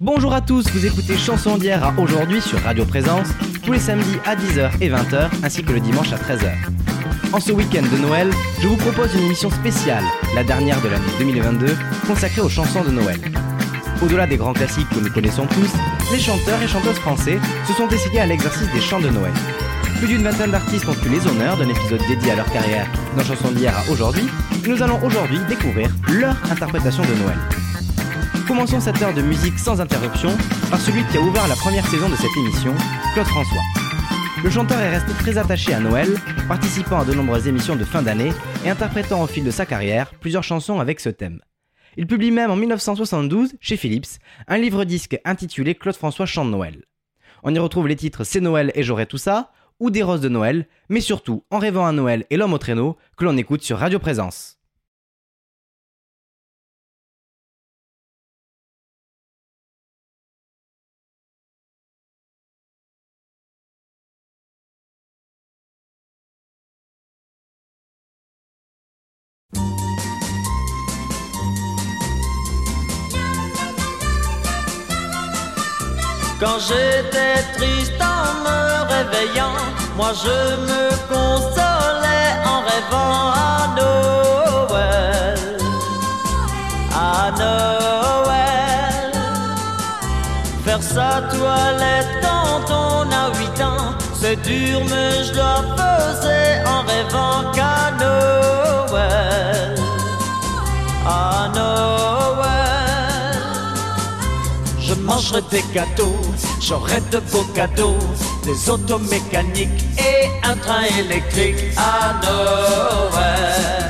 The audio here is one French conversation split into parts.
Bonjour à tous, vous écoutez Chanson d'hier à aujourd'hui sur Radio Présence, tous les samedis à 10h et 20h, ainsi que le dimanche à 13h. En ce week-end de Noël, je vous propose une émission spéciale, la dernière de l'année 2022, consacrée aux chansons de Noël. Au-delà des grands classiques que nous connaissons tous, les chanteurs et chanteuses français se sont décidés à l'exercice des chants de Noël. Plus d'une vingtaine d'artistes ont eu les honneurs d'un épisode dédié à leur carrière dans Chanson d'hier à aujourd'hui, nous allons aujourd'hui découvrir leur interprétation de Noël. Commençons cette heure de musique sans interruption par celui qui a ouvert la première saison de cette émission, Claude François. Le chanteur est resté très attaché à Noël, participant à de nombreuses émissions de fin d'année et interprétant au fil de sa carrière plusieurs chansons avec ce thème. Il publie même en 1972, chez Philips, un livre-disque intitulé Claude François chante Noël. On y retrouve les titres C'est Noël et j'aurai tout ça, ou Des roses de Noël, mais surtout En rêvant à Noël et L'homme au traîneau, que l'on écoute sur Radio Présence. Quand j'étais triste en me réveillant, moi je me consolais en rêvant à Noël. À Noël. Faire sa toilette quand on a huit ans, c'est dur mais je la faisais en rêvant qu'à Noël. À Noël. Mangerai des gâteaux, j'aurai de beaux cadeaux, des autos mécaniques et un train électrique à Noël.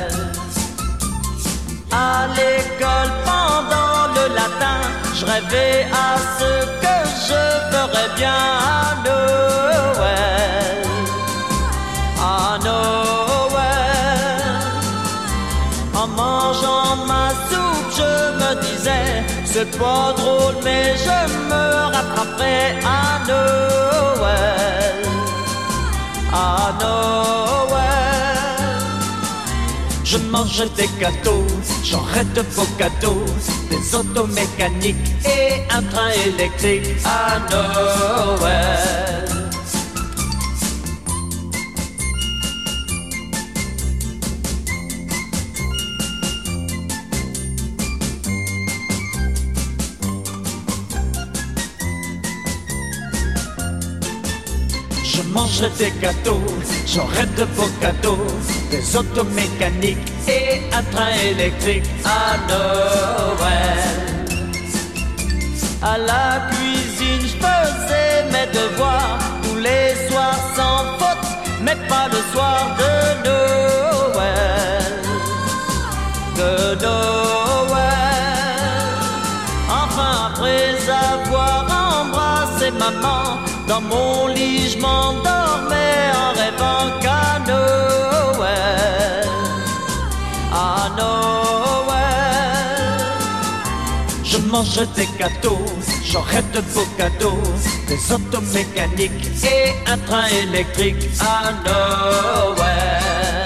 C'est pas drôle, mais je me rattraperai à Noël. À Noël. Je mangerai des gâteaux, j'aurai de beaux des autos mécaniques et un train électrique à Noël. Mangerai des gâteaux, j'aurai de beaux cadeaux, des autos mécaniques et un train électrique à Noël. À la cuisine, je faisais mes devoirs tous les soirs sans faute, mais pas le soir de Noël. De Noël. Enfin, après avoir embrassé maman, dans mon lit, je Je mangerai des gâteaux, j'aurai de beaux cadeaux, des autos mécaniques et un train électrique. À Noël.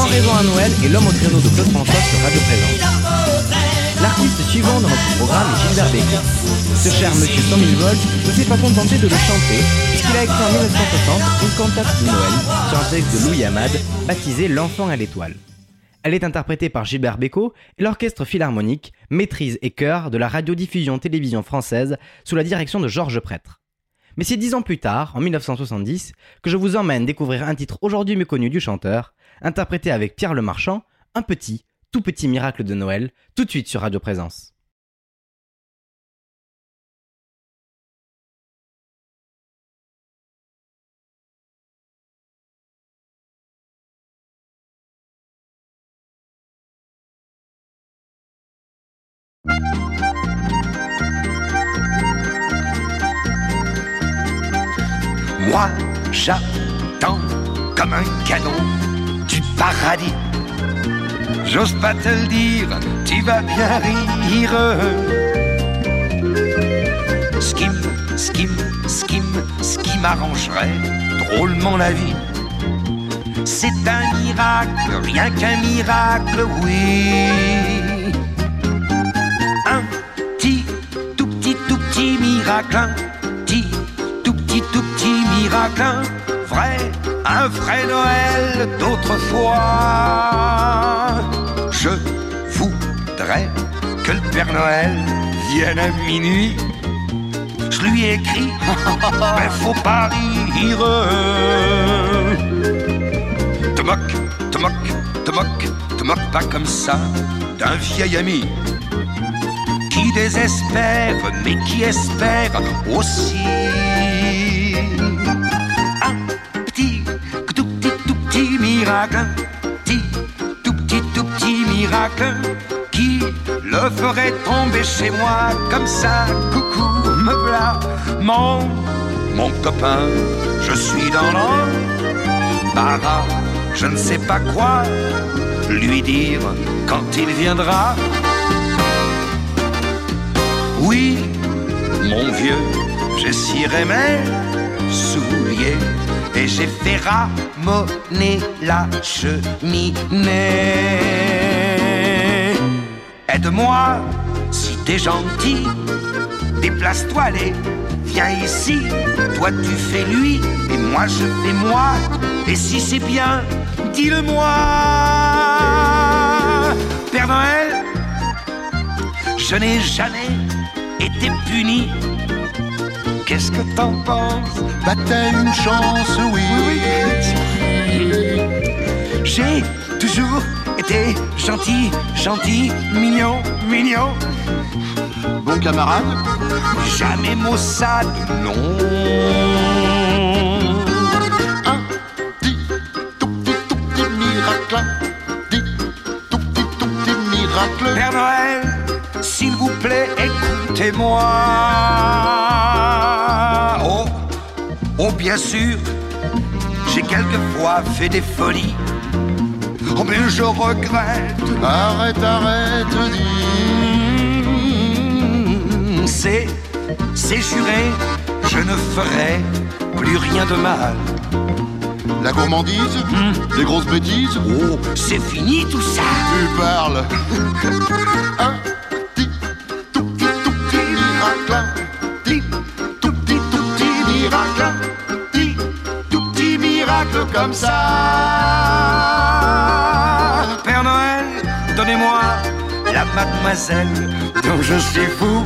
Pendaison à Noël et L'homme au créneau de Claude François sur Radio Présence. L'artiste suivant dans notre programme est Gilbert Bécaud. Ce cher monsieur 100 000 volts ne s'est pas contenté de le chanter, puisqu'il a écrit en 1960 une cantate de Noël sur un texte de Louis Hamad, baptisé L'enfant à l'étoile. Elle est interprétée par Gilbert Bécaud et l'orchestre philharmonique, maîtrise et chœur de la radiodiffusion télévision française sous la direction de Georges Prêtre. Mais c'est dix ans plus tard, en 1970, que je vous emmène découvrir un titre aujourd'hui méconnu du chanteur, interprété avec Pierre Le Marchand, un petit, tout petit miracle de Noël, tout de suite sur Radio Présence. Moi, j'attends comme un canon du paradis. J'ose pas te le dire, tu vas bien rire. Ce qui me, ce m'arrangerait drôlement la vie. C'est un miracle, rien qu'un miracle, oui. Un petit, tout petit, tout petit miracle, un petit, tout petit, tout petit miracle, un vrai, un vrai Noël d'autrefois. Je voudrais que le Père Noël vienne à minuit. Je lui ai écrit, mais faut pas rire. Te moque, te moque, te moque, te moque pas comme ça d'un vieil ami qui désespère, mais qui espère aussi. Miracle, tout petit, tout petit miracle qui le ferait tomber chez moi comme ça. Coucou, me voilà, mon, mon copain, je suis dans l'embarras, je ne sais pas quoi lui dire quand il viendra. Oui, mon vieux, ciré mes souliers et j'ai fait ramoner la cheminée. Aide-moi, si t'es gentil, déplace-toi, allez, viens ici. Toi tu fais lui et moi je fais moi. Et si c'est bien, dis-le-moi. Père Noël, je n'ai jamais été puni. Qu'est-ce que t'en penses? T'as une chance, oui. J'ai toujours été gentil, gentil, mignon, mignon. Bon camarade, Jamais maussade, non. un petit, tout petit, tout petit miracle, tout tout petit miracle. Père Noël, s'il vous plaît, écoutez-moi. Bien sûr, j'ai quelquefois fait des folies. Oh, mais je regrette. Arrête, arrête, dis. C'est, c'est juré, je ne ferai plus rien de mal. La gourmandise, les grosses bêtises. Oh, c'est fini tout ça. Tu parles. comme ça. Père Noël, donnez-moi la mademoiselle dont je suis fou.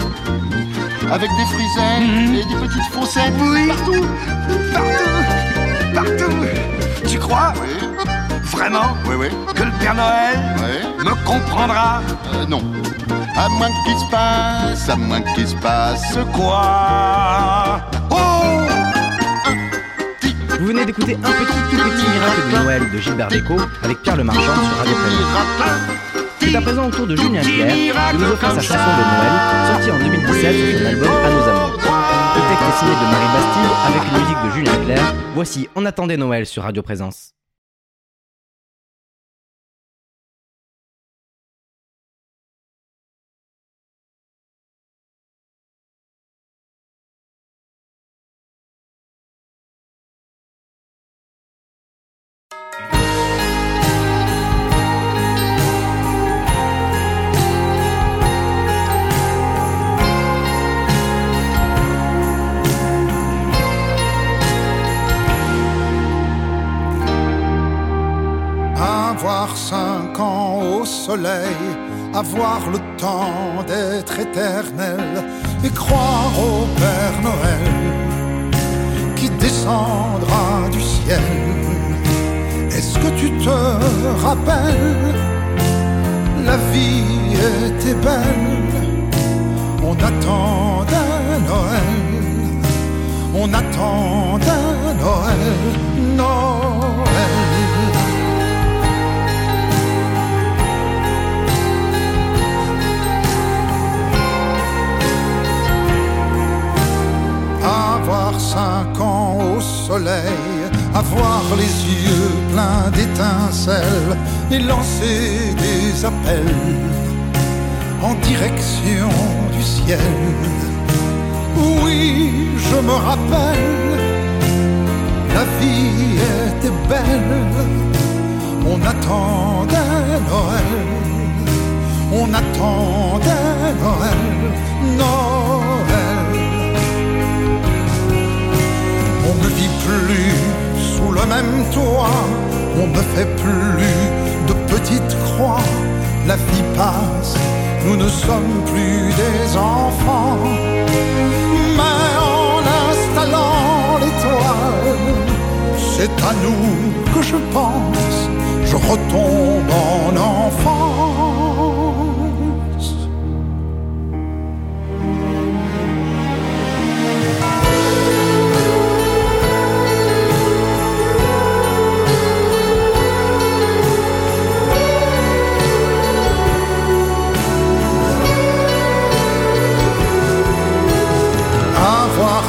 Avec des friselles et des petites faussettes. Oui. Partout. Partout, partout. Tu crois Oui, vraiment oui, oui. que le Père Noël oui. me comprendra Euh, non. À moins qu'il se passe, à moins qu'il se passe Quoi Vous venez d'écouter un petit tout petit miracle de Noël de Gilbert Bécaud avec Pierre Le Marchand sur Radio Présence. C'est à présent au tour de Julien Clerc de nous offrir sa chanson de Noël, sortie en 2017 sur son album À nos amours. Le texte est signé de Marie Bastille avec une musique de Julien Clerc. Voici On attendait Noël sur Radio Présence. Avoir le temps d'être éternel et croire au Père Noël qui descendra du ciel. Est-ce que tu te rappelles? La vie était belle, on attendait Noël, on attendait Noël, Noël. Avoir cinq ans au soleil, avoir les yeux pleins d'étincelles et lancer des appels en direction du ciel. Oui, je me rappelle, la vie était belle, on attendait Noël, on attendait Noël, Noël. Ne vit plus sous le même toit, on ne fait plus de petites croix. La vie passe, nous ne sommes plus des enfants. Mais en installant l'étoile, c'est à nous que je pense, je retombe en enfance.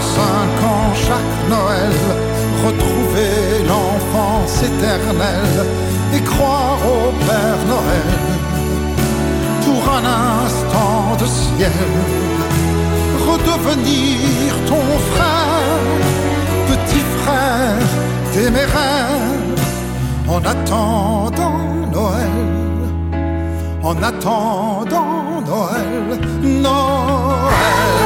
Cinq ans chaque Noël, retrouver l'enfance éternelle et croire au Père Noël pour un instant de ciel, redevenir ton frère, petit frère téméraire, en attendant Noël, en attendant Noël, Noël.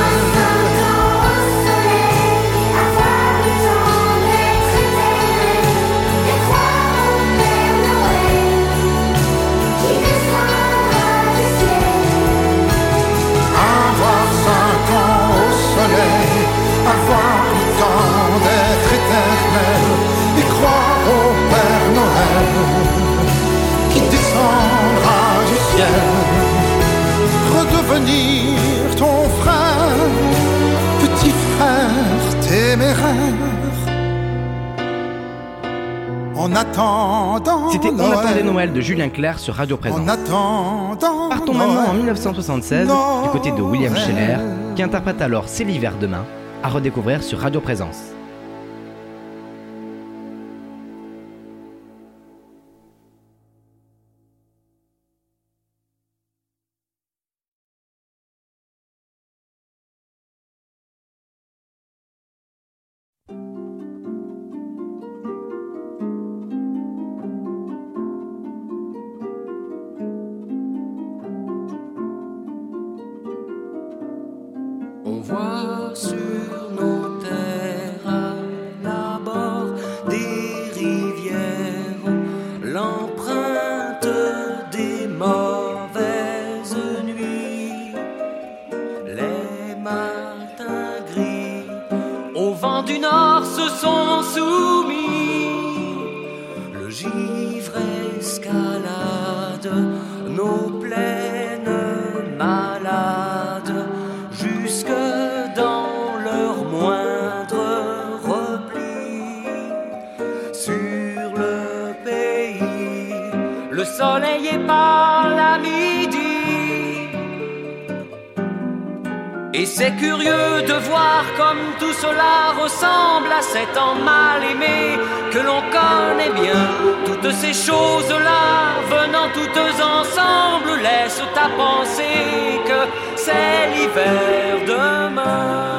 Qui descendra du ciel, redevenir ton frère, petit frère téméraire. En attendant C'était On attendait Noël de Julien Clerc sur Radio Présence. en attendant Partons Noël. maintenant en 1976 du côté de William. Scheller qui interprète alors C'est l'hiver demain à redécouvrir sur Radio Présence. Du nord se sont soumis. Le c'est curieux de voir comme tout cela ressemble à cet an mal aimé que l'on connaît bien. Toutes ces choses-là, venant toutes ensemble, laissent à penser que c'est l'hiver demain.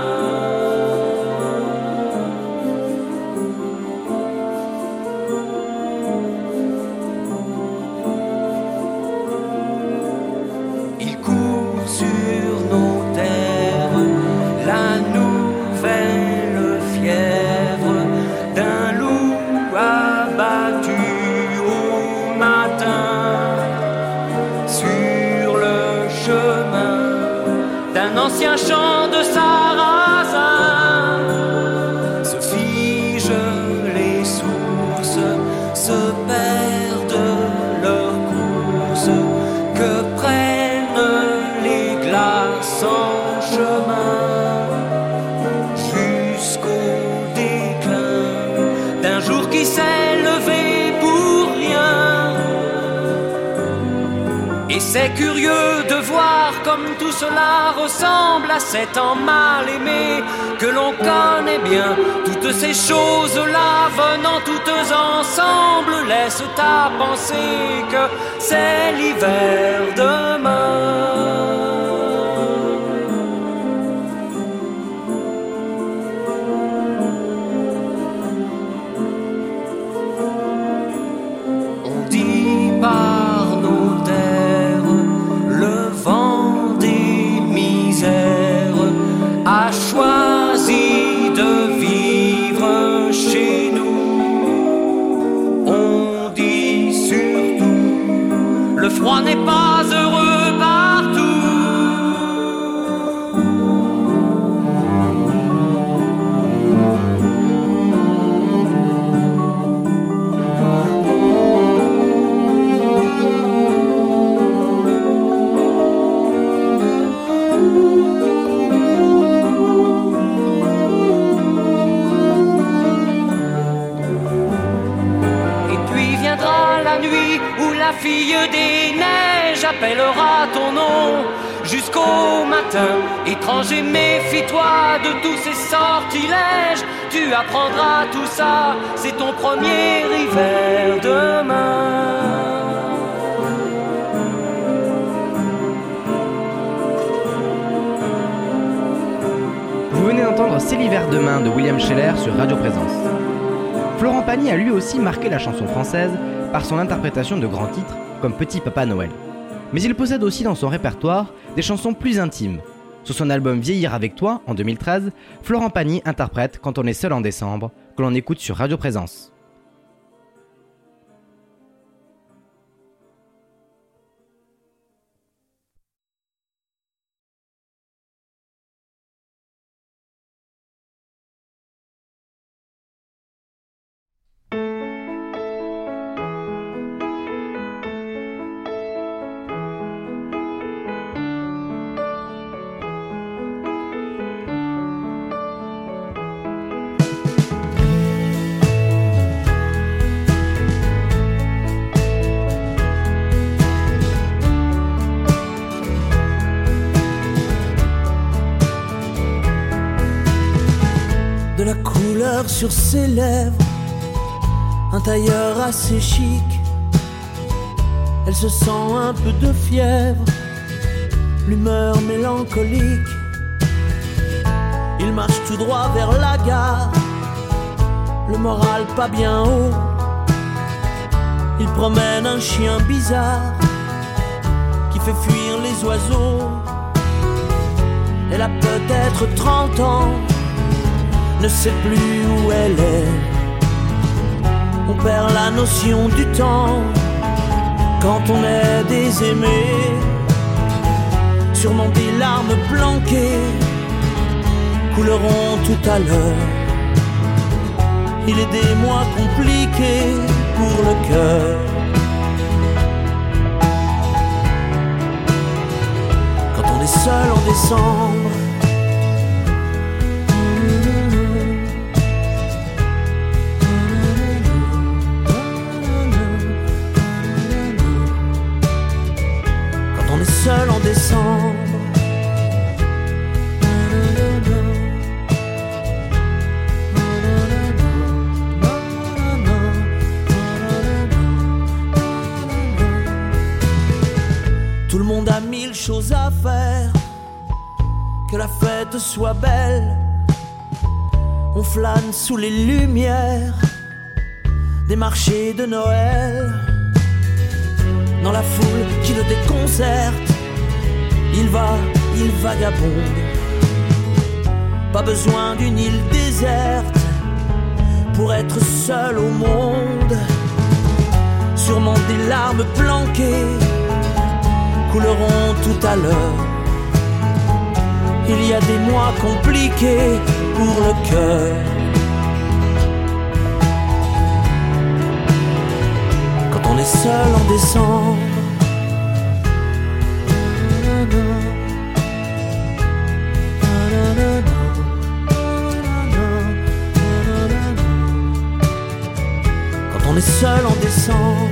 Ressemble à cet an mal aimé que l'on connaît bien. Toutes ces choses-là venant toutes ensemble laissent à penser que c'est l'hiver demain. Fille des neiges appellera ton nom jusqu'au matin. Étranger, méfie-toi de tous ces sortilèges. Tu apprendras tout ça, c'est ton premier hiver demain. Vous venez d'entendre C'est l'hiver demain de William Scheller sur Radio Présence. Florent Pagny a lui aussi marqué la chanson française par son interprétation de grands titres comme Petit Papa Noël. Mais il possède aussi dans son répertoire des chansons plus intimes. Sur son album Vieillir avec toi en 2013, Florent Pagny interprète Quand on est seul en décembre, que l'on écoute sur Radio Présence. Sur ses lèvres, un tailleur assez chic. Elle se sent un peu de fièvre, l'humeur mélancolique. Il marche tout droit vers la gare, le moral pas bien haut. Il promène un chien bizarre qui fait fuir les oiseaux. Elle a peut-être 30 ans ne sait plus où elle est. On perd la notion du temps quand on est des aimés. Sûrement des larmes planquées couleront tout à l'heure. Il est des mois compliqués pour le cœur. Quand on est seul en décembre. Seul en décembre. Tout le monde a mille choses à faire, que la fête soit belle. On flâne sous les lumières des marchés de Noël dans la foule qui le déconcerte. Il va, il vagabonde. Pas besoin d'une île déserte pour être seul au monde. Sûrement des larmes planquées couleront tout à l'heure. Il y a des mois compliqués pour le cœur. Quand on est seul en décembre. On est seul en décembre.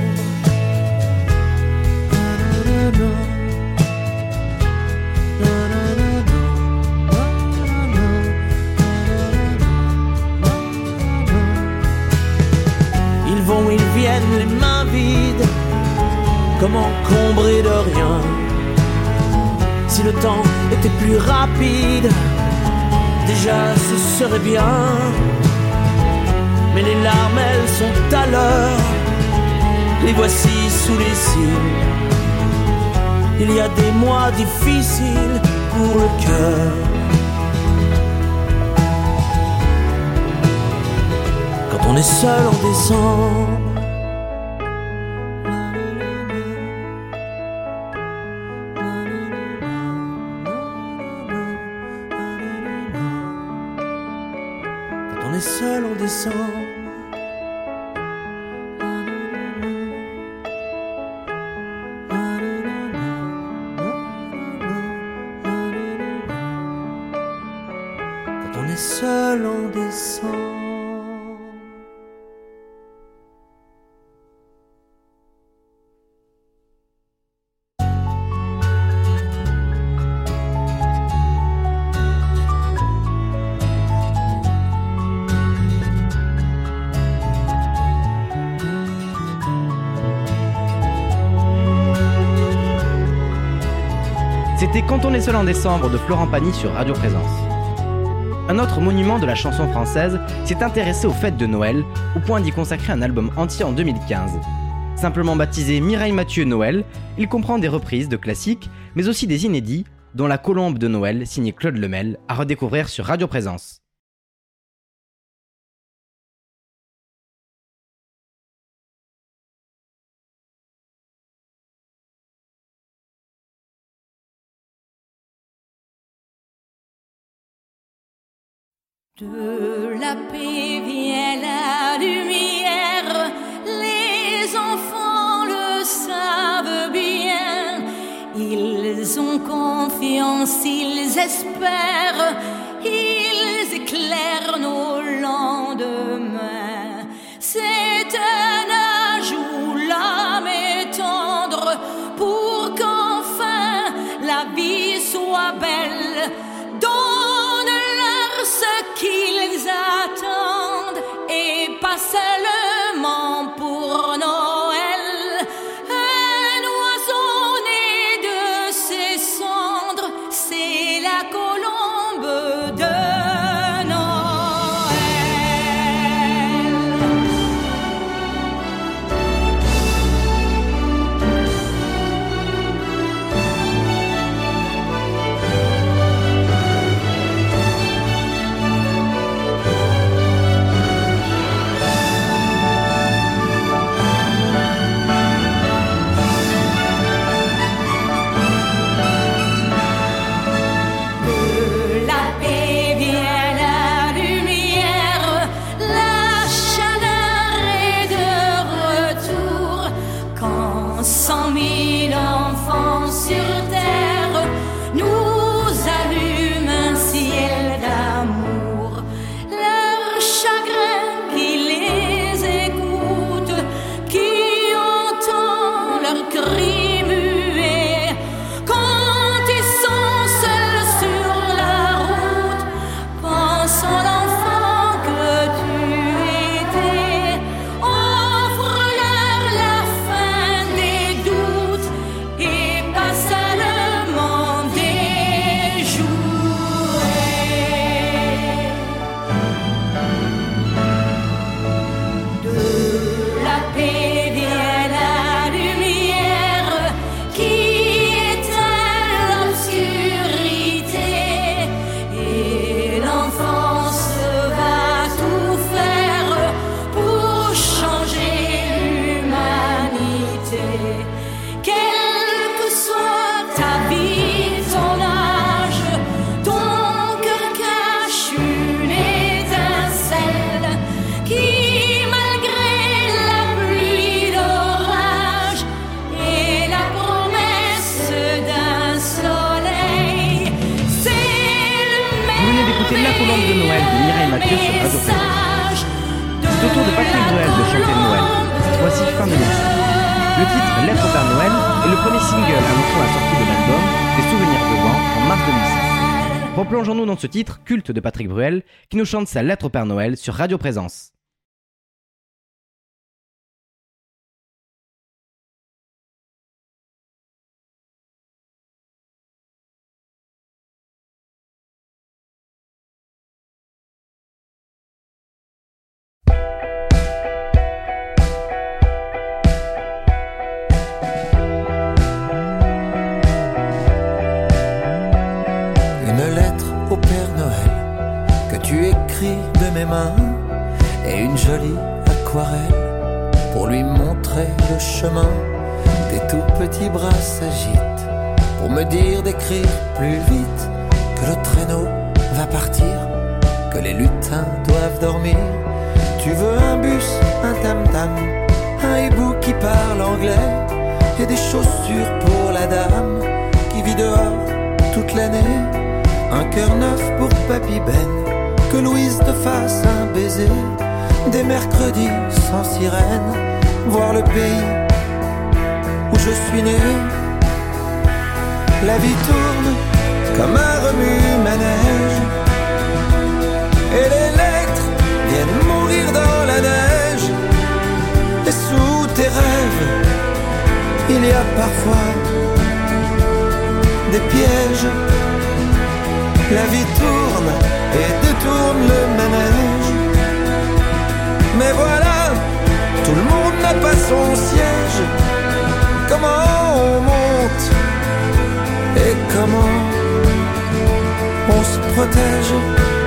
Ils vont, ils viennent les mains vides, comme encombrés de rien. Si le temps était plus rapide, déjà ce serait bien. Mais les larmes, elles sont à l'heure, les voici sous les cils. Il y a des mois difficiles pour le cœur. Quand on est seul en décembre. Quand on est seul en décembre. En décembre de Florent Pagny sur Radio Présence. Un autre monument de la chanson française s'est intéressé aux fêtes de Noël, au point d'y consacrer un album entier en 2015. Simplement baptisé Mireille Mathieu Noël, il comprend des reprises de classiques, mais aussi des inédits, dont La Colombe de Noël, signé Claude Lemel, à redécouvrir sur Radio Présence. De la paix vient la lumière, les enfants le savent bien. Ils ont confiance, ils espèrent, Quelle que soit ta vie, ton âge, ton cœur cache une étincelle qui, malgré la pluie d'orage et la promesse d'un soleil, c'est le même message. C'est autour de la planète de Noël au Père Noël est le premier single annonçant la sortie de l'album Des souvenirs de vent en mars 2006. Replongeons-nous dans ce titre culte de Patrick Bruel qui nous chante sa lettre au Père Noël sur Radio Présence. Parfois des pièges. La vie tourne et détourne le manège. Mais voilà, tout le monde n'a pas son siège. Comment on monte et comment on se protège?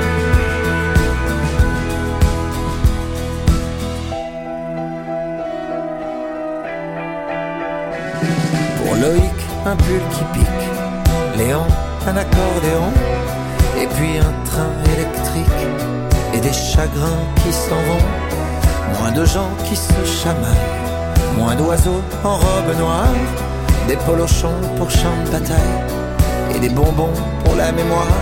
Un pull qui pique. Léon, un accordéon. Et puis un train électrique. Et des chagrins qui s'en vont. Moins de gens qui se chamaillent. Moins d'oiseaux en robe noire. Des polochons pour champ de bataille. Et des bonbons pour la mémoire.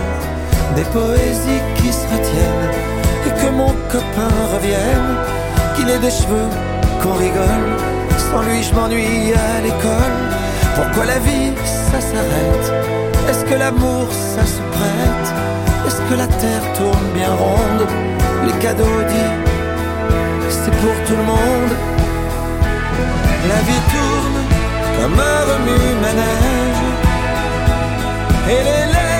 Des poésies qui se retiennent. Et que mon copain revienne. Qu'il ait des cheveux, qu'on rigole. Sans lui, je m'ennuie à l'école. Pourquoi la vie, ça s'arrête Est-ce que l'amour, ça se prête Est-ce que la terre tourne bien ronde Les cadeaux dits, c'est pour tout le monde. La vie tourne comme un remue-manège. Et les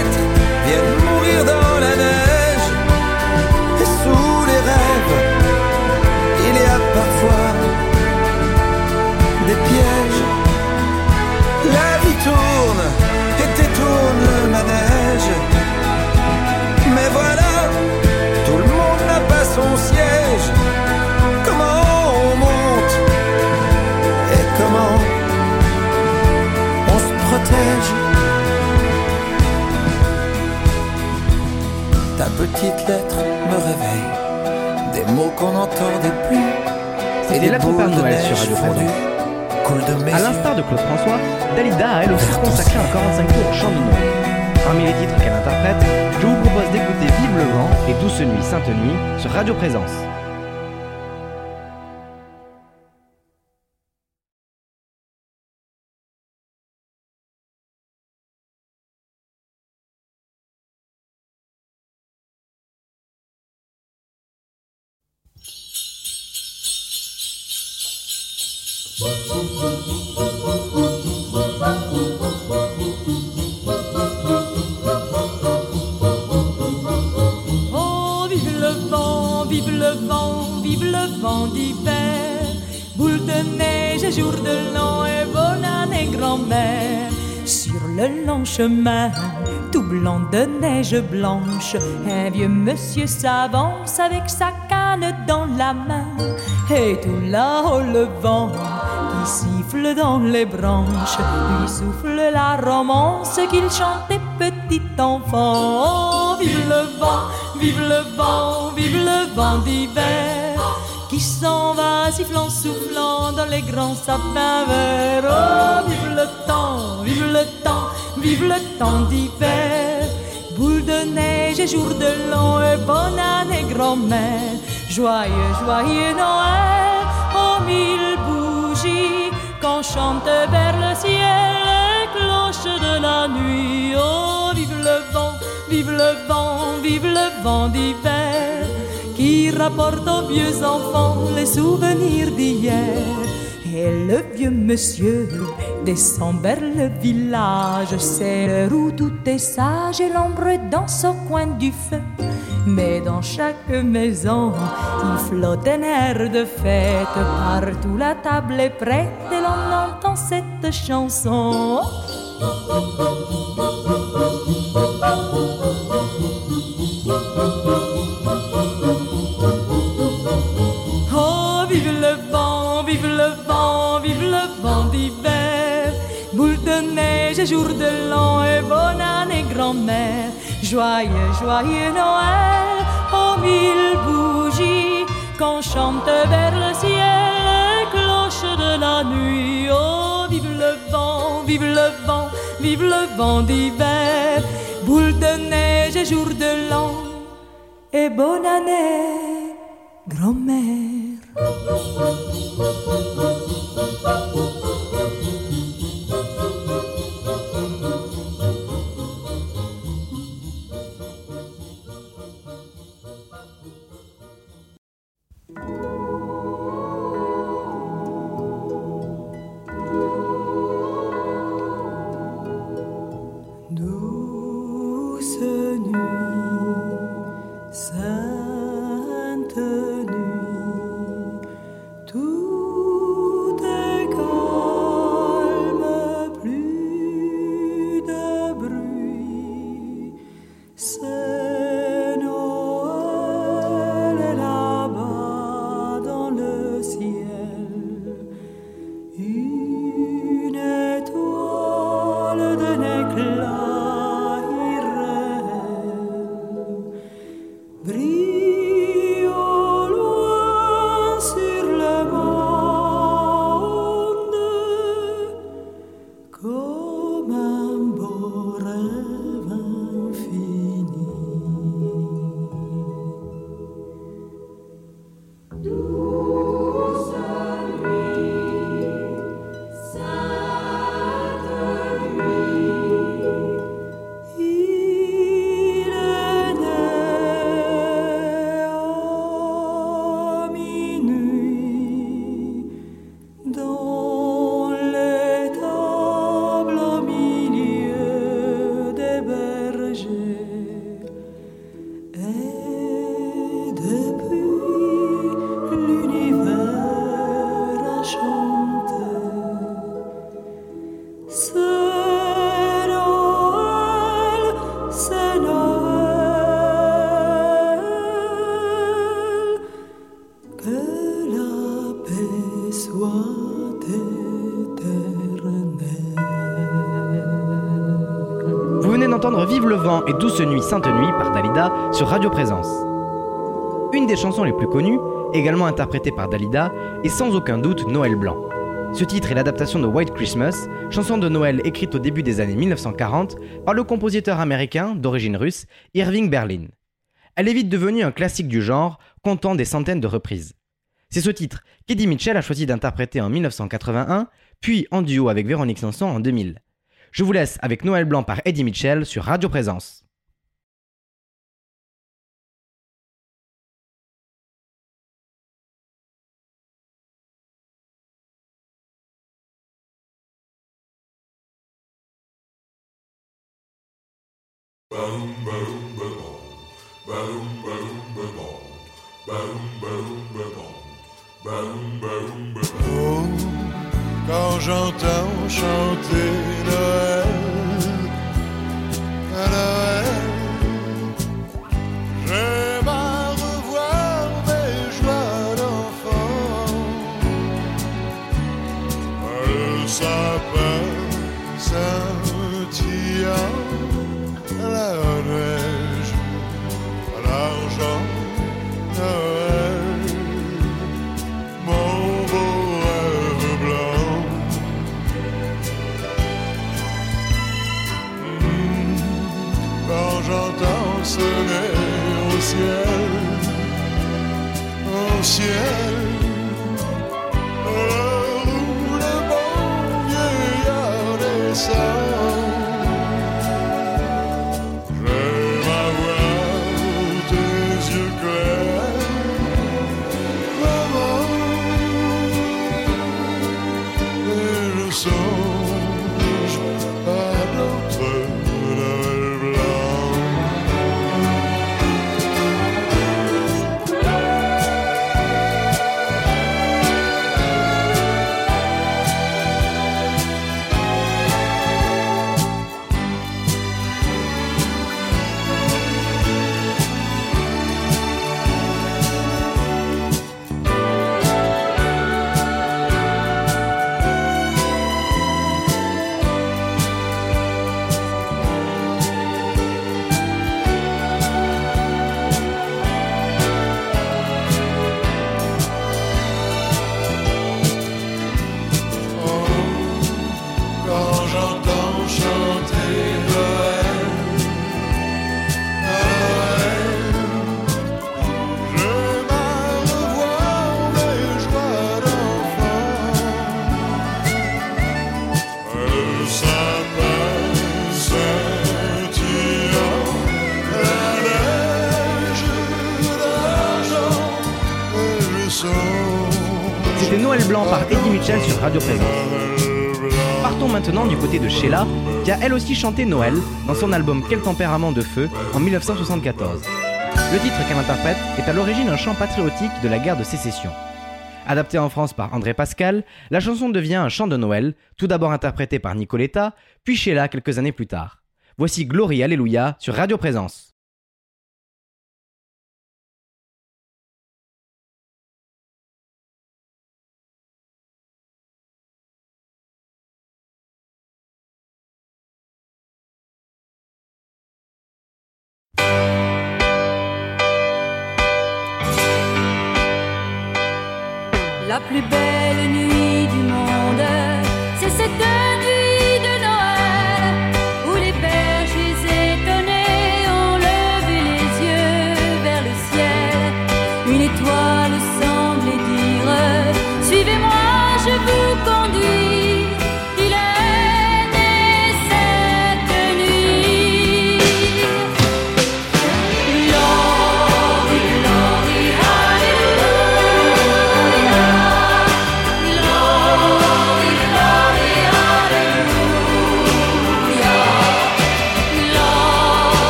Ta petite lettre me réveille. Des mots qu'on n'entendait plus. Et des Lettres au Père Noël sur Radio mes À l'instar de Claude François, Dalida a elle aussi consacré un 45 tours au chant de Noël. Parmi les titres qu'elle interprète, je vous propose d'écouter Vive le vent et Douce nuit, Sainte nuit sur Radio Présence. Tout blanc de neige blanche, un vieux monsieur s'avance avec sa canne dans la main. Et tout là-haut le vent qui siffle dans les branches, lui souffle la romance qu'il chantait petit enfant. Oh, vive le vent, vive le vent, vive le vent d'hiver qui s'en va sifflant, soufflant dans les grands sapins verts. Oh, vive le temps, vive le temps, vive le temps d'hiver. Boule de neige et jour de l'an et bonne année grand-mère. Joyeux, joyeux Noël, aux mille bougies, quand chante vers le ciel les cloches de la nuit. Oh, vive le vent, vive le vent, vive le vent d'hiver qui rapporte aux vieux enfants les souvenirs d'hier. Et le vieux monsieur descend vers le village, c'est l'heure où tout est sage et l'ombre danse au coin du feu. Mais dans chaque maison, il flotte un air de fête. Partout la table est prête et l'on entend cette chanson. Neige et jour de l'an et bonne année grand-mère. Joyeux, joyeux Noël, aux mille bougies qu'on chante vers le ciel les cloches de la nuit. Oh, vive le vent, vive le vent, vive le vent d'hiver. Boule de neige et jour de l'an et bonne année, grand-mère. Et Douce nuit, Sainte nuit par Dalida sur Radio Présence. Une des chansons les plus connues, également interprétée par Dalida, est sans aucun doute Noël blanc. Ce titre est l'adaptation de White Christmas, chanson de Noël écrite au début des années 1940 par le compositeur américain d'origine russe Irving Berlin. Elle est vite devenue un classique du genre, comptant des centaines de reprises. C'est ce titre qu'Eddie Mitchell a choisi d'interpréter en 1981, puis en duo avec Véronique Sanson en 2000. Je vous laisse avec Noël Blanc par Eddie Mitchell sur Radio Présence. Radio Présence. Partons maintenant du côté de Sheila, qui a elle aussi chanté Noël dans son album Quel tempérament de feu en 1974. Le titre qu'elle interprète est à l'origine un chant patriotique de la guerre de sécession. Adapté en France par André Pascal, la chanson devient un chant de Noël, tout d'abord interprété par Nicoletta, puis Sheila quelques années plus tard. Voici Glory Alléluia sur Radio Présence.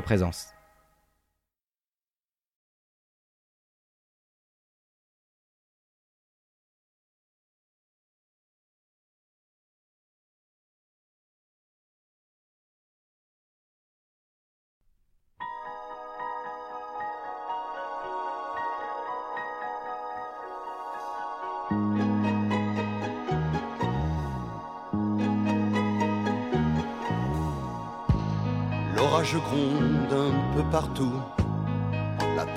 Présence.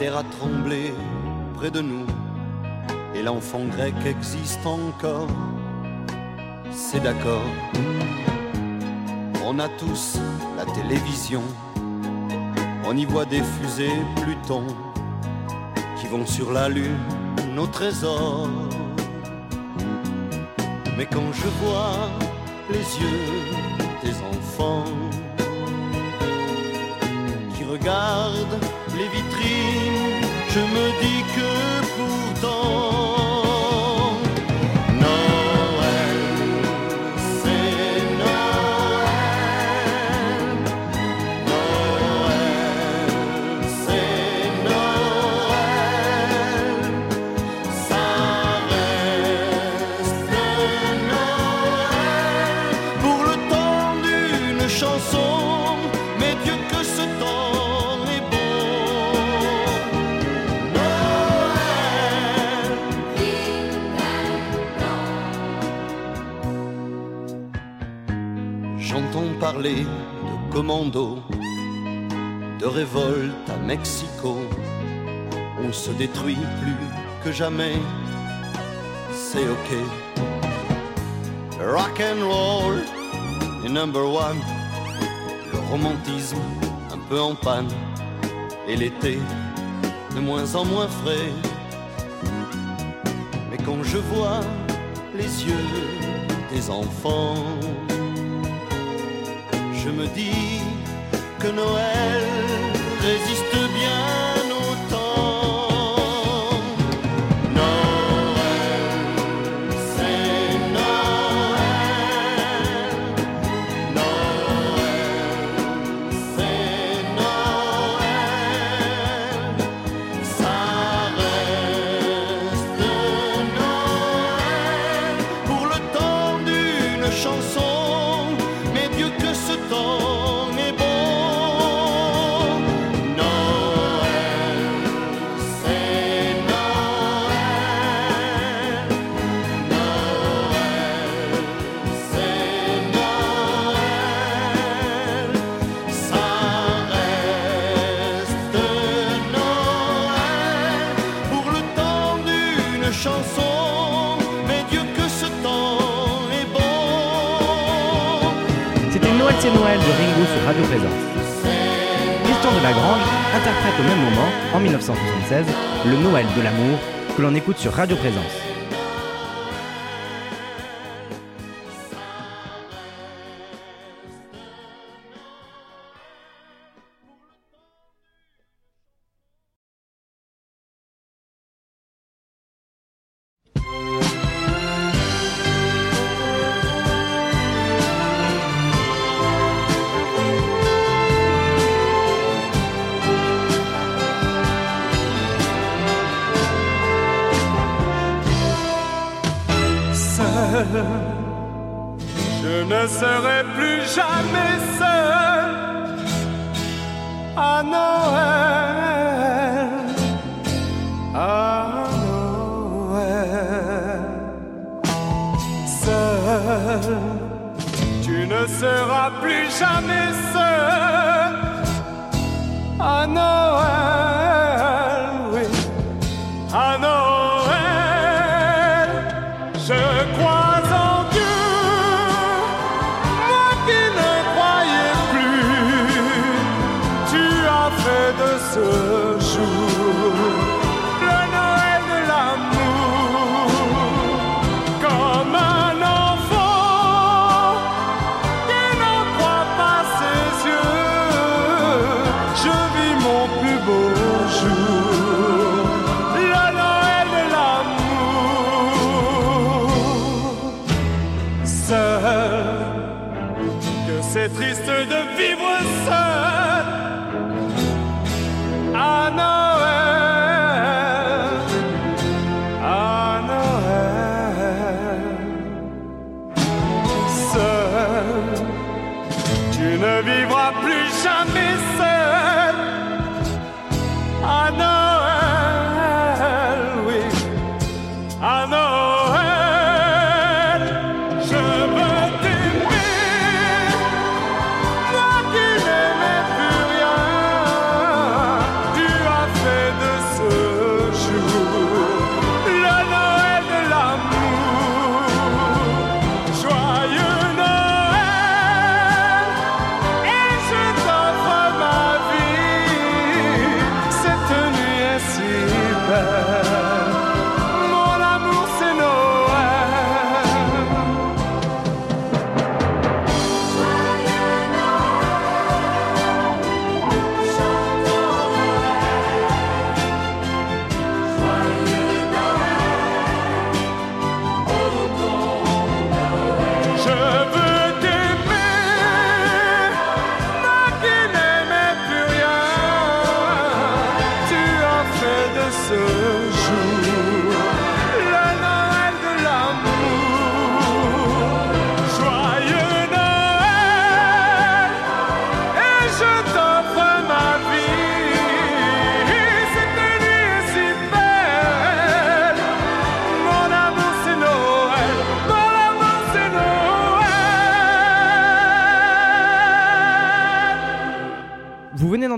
Terre a tremblé près de nous, et l'enfant grec existe encore, c'est d'accord. On a tous la télévision, on y voit des fusées Pluton qui vont sur la lune, nos trésors. Mais quand je vois les yeux des enfants qui regardent les vitrines, je me dis que commando, de révolte à Mexico. On se détruit plus que jamais, c'est ok. Rock and roll est number one. Le romantisme un peu en panne. Et l'été de moins en moins frais. Mais quand je vois les yeux des enfants, je me dis que Noël 1976, le Noël de l'amour que l'on écoute sur Radio Présence. Plus beau jour, le Noël de l'amour. Seul, que c'est triste de vivre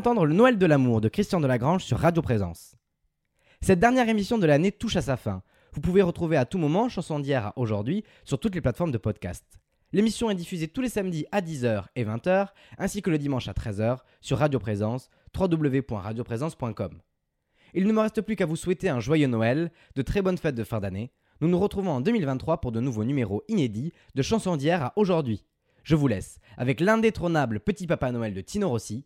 d'entendre le Noël de l'amour de Christian Delagrange sur Radio Présence. Cette dernière émission de l'année touche à sa fin. Vous pouvez retrouver à tout moment Chanson d'hier à aujourd'hui sur toutes les plateformes de podcast. L'émission est diffusée tous les samedis à 10h et 20h, ainsi que le dimanche à 13h sur Radio Présence, www.radioprésence.com. Il ne me reste plus qu'à vous souhaiter un joyeux Noël, de très bonnes fêtes de fin d'année. Nous nous retrouvons en 2023 pour de nouveaux numéros inédits de Chansons d'hier à aujourd'hui. Je vous laisse avec l'indétrônable Petit Papa Noël de Tino Rossi.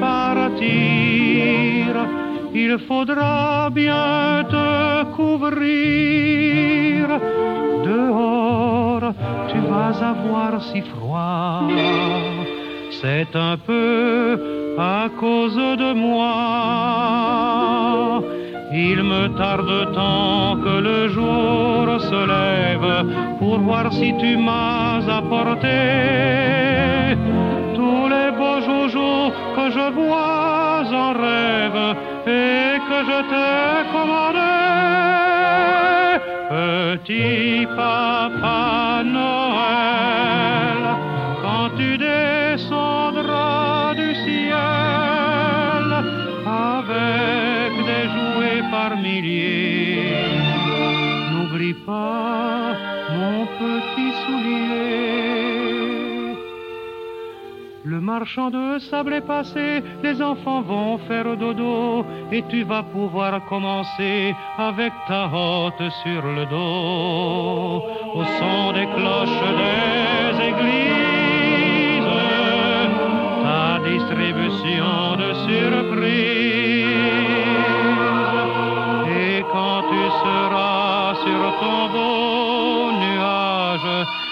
il faudra bien te couvrir. Dehors, tu vas avoir si froid. C'est un peu à cause de moi. Il me tarde tant que le jour se lève pour voir si tu m'as apporté tous les que je vois en rêve et que je t'ai commandé. Petit papa Noël, quand tu descendras du ciel avec des jouets par milliers, n'oublie pas mon petit marchand de sable est passé, les enfants vont faire dodo et tu vas pouvoir commencer avec ta hotte sur le dos au son des cloches des églises, ta distribution de surprises.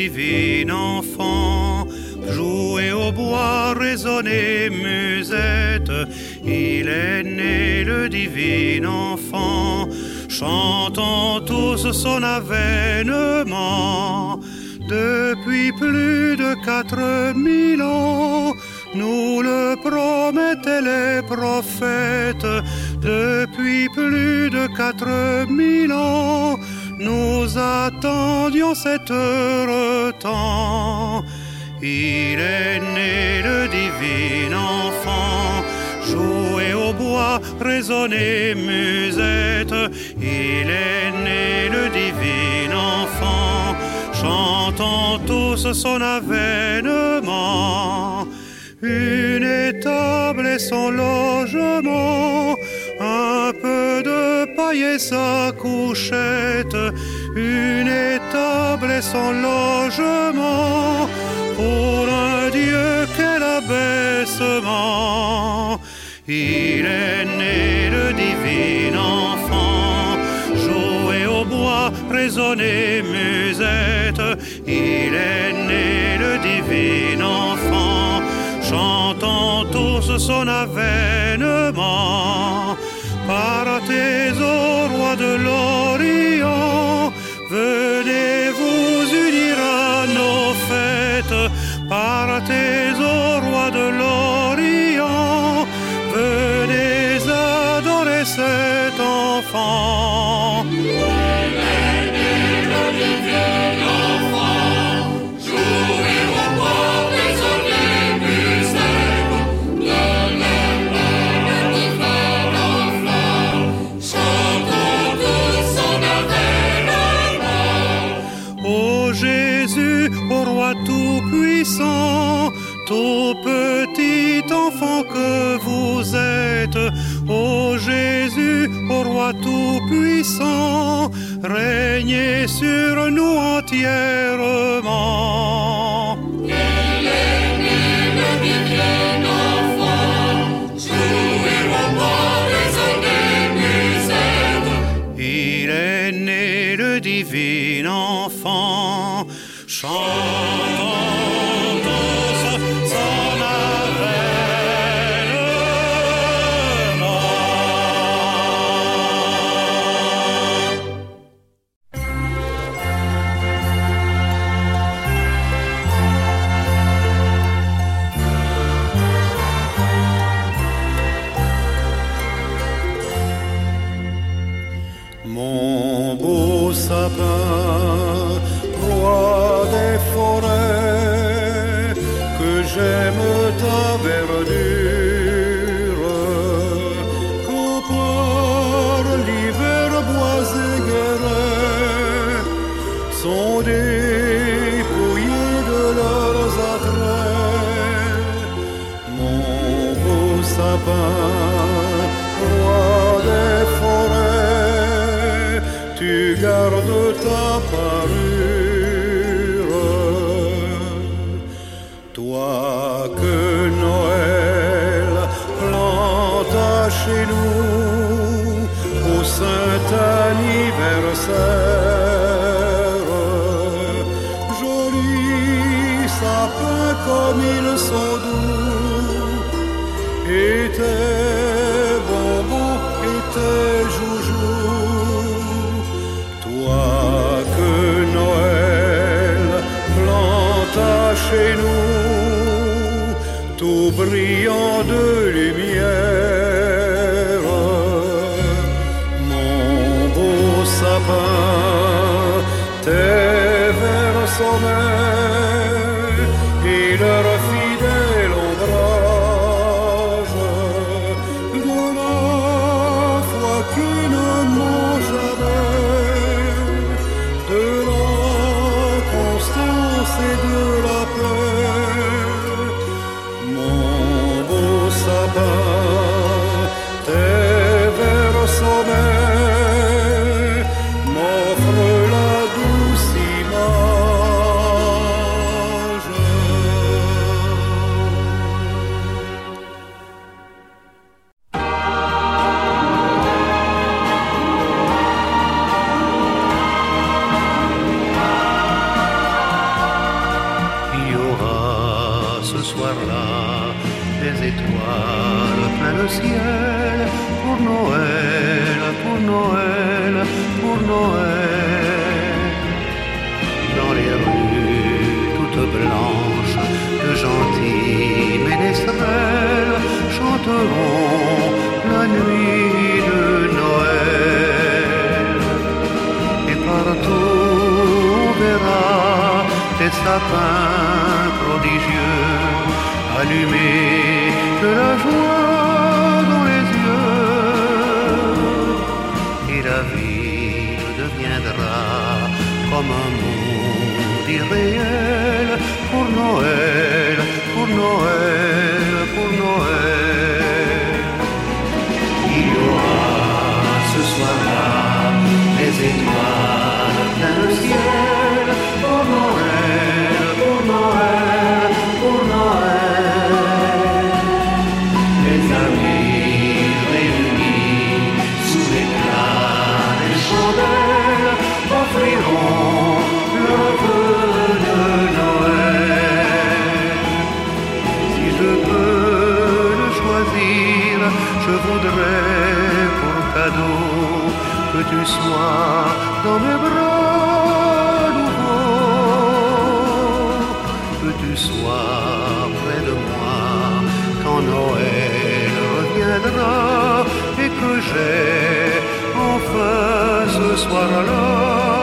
divin enfant, jouer au bois, résonner musette. Il est né le divin enfant, chantons tous son avènement. Depuis plus de quatre mille ans, nous le promettaient les prophètes. Depuis plus de quatre mille ans, nous attendions cet heureux temps. Il est né le divin enfant, jouer au bois, résonner musette. Il est né le divin enfant, chantons tous son avènement. Une étable et son logement, et sa couchette, une étable et son logement, pour un Dieu quel abaissement. Il est né le divin enfant, jouer au bois, résonner musette. Il est né le divin enfant, chantons tous son avènement. Partez au roi de l'Orient, venez tout petit enfant que vous êtes, ô Jésus, ô roi tout-puissant, régnez sur nous entièrement. Il est né le divin enfant, Que Noël planta chez nous au saint anniversaire. Joli sapin comme ils sont doux, et des sapins prodigieux allumés de la joie dans les yeux. Et la ville deviendra comme un monde irréel pour Noël, pour Noël, que tu sois dans mes bras nouveaux, que tu sois près de moi quand Noël reviendra et que j'ai enfin ce soir-là